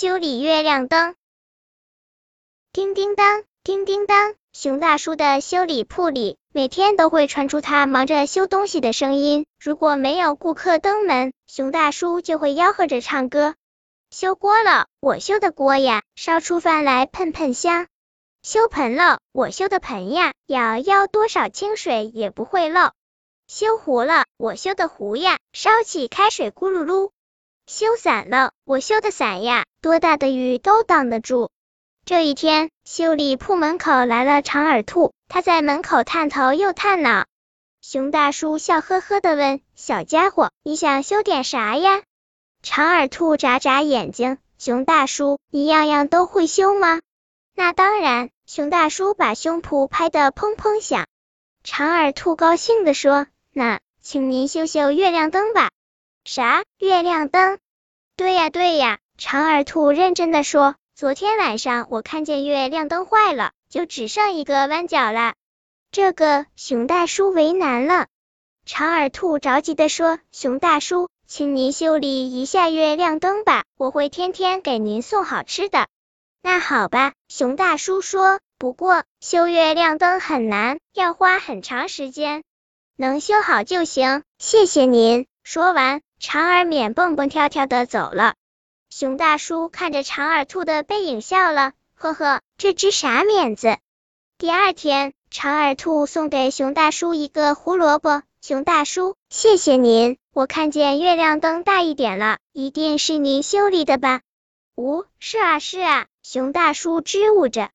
修理月亮灯。叮叮当，叮叮当，熊大叔的修理铺里每天都会传出他忙着修东西的声音。如果没有顾客登门，熊大叔就会吆喝着唱歌。修锅了，我修的锅呀，烧出饭来喷喷香。修盆了，我修的盆呀，舀舀多少清水也不会漏。修壶了，我修的壶呀，烧起开水咕噜噜。修伞了，我修的伞呀，多大的雨都挡得住。这一天，修理铺门口来了长耳兔，他在门口探头又探脑。熊大叔笑呵呵的问：“小家伙，你想修点啥呀？”长耳兔眨眨眼睛：“熊大叔，你样样都会修吗？”“那当然。”熊大叔把胸脯拍得砰砰响。长耳兔高兴地说。那，请您修修月亮灯吧。啥？月亮灯？对呀对呀，长耳兔认真的说。昨天晚上我看见月亮灯坏了，就只剩一个弯角了。这个熊大叔为难了。长耳兔着急的说：“熊大叔，请您修理一下月亮灯吧，我会天天给您送好吃的。”那好吧，熊大叔说。不过修月亮灯很难，要花很长时间。能修好就行，谢谢您。说完，长耳免蹦蹦跳跳的走了。熊大叔看着长耳兔的背影笑了，呵呵，这只傻免子。第二天，长耳兔送给熊大叔一个胡萝卜。熊大叔，谢谢您。我看见月亮灯大一点了，一定是您修理的吧？呜，是啊是啊。熊大叔支吾着。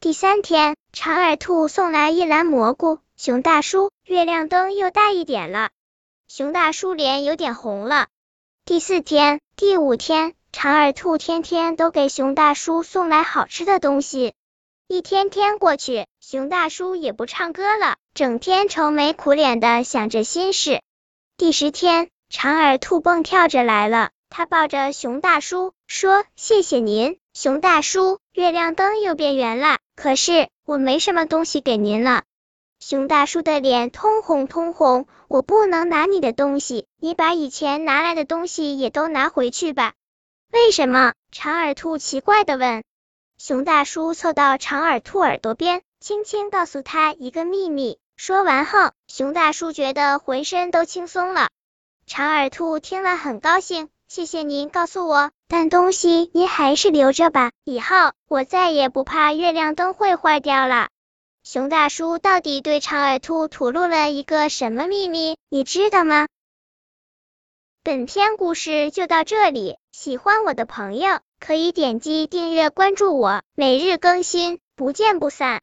第三天，长耳兔送来一篮蘑菇。熊大叔，月亮灯又大一点了。熊大叔脸有点红了。第四天、第五天，长耳兔天天都给熊大叔送来好吃的东西。一天天过去，熊大叔也不唱歌了，整天愁眉苦脸的想着心事。第十天，长耳兔蹦跳着来了，他抱着熊大叔说：“谢谢您，熊大叔，月亮灯又变圆了。可是我没什么东西给您了。”熊大叔的脸通红通红，我不能拿你的东西，你把以前拿来的东西也都拿回去吧。为什么？长耳兔奇怪的问。熊大叔凑到长耳兔耳朵边，轻轻告诉他一个秘密。说完后，熊大叔觉得浑身都轻松了。长耳兔听了很高兴，谢谢您告诉我，但东西您还是留着吧，以后我再也不怕月亮灯会坏掉了。熊大叔到底对长耳兔吐露了一个什么秘密？你知道吗？本篇故事就到这里，喜欢我的朋友可以点击订阅关注我，每日更新，不见不散。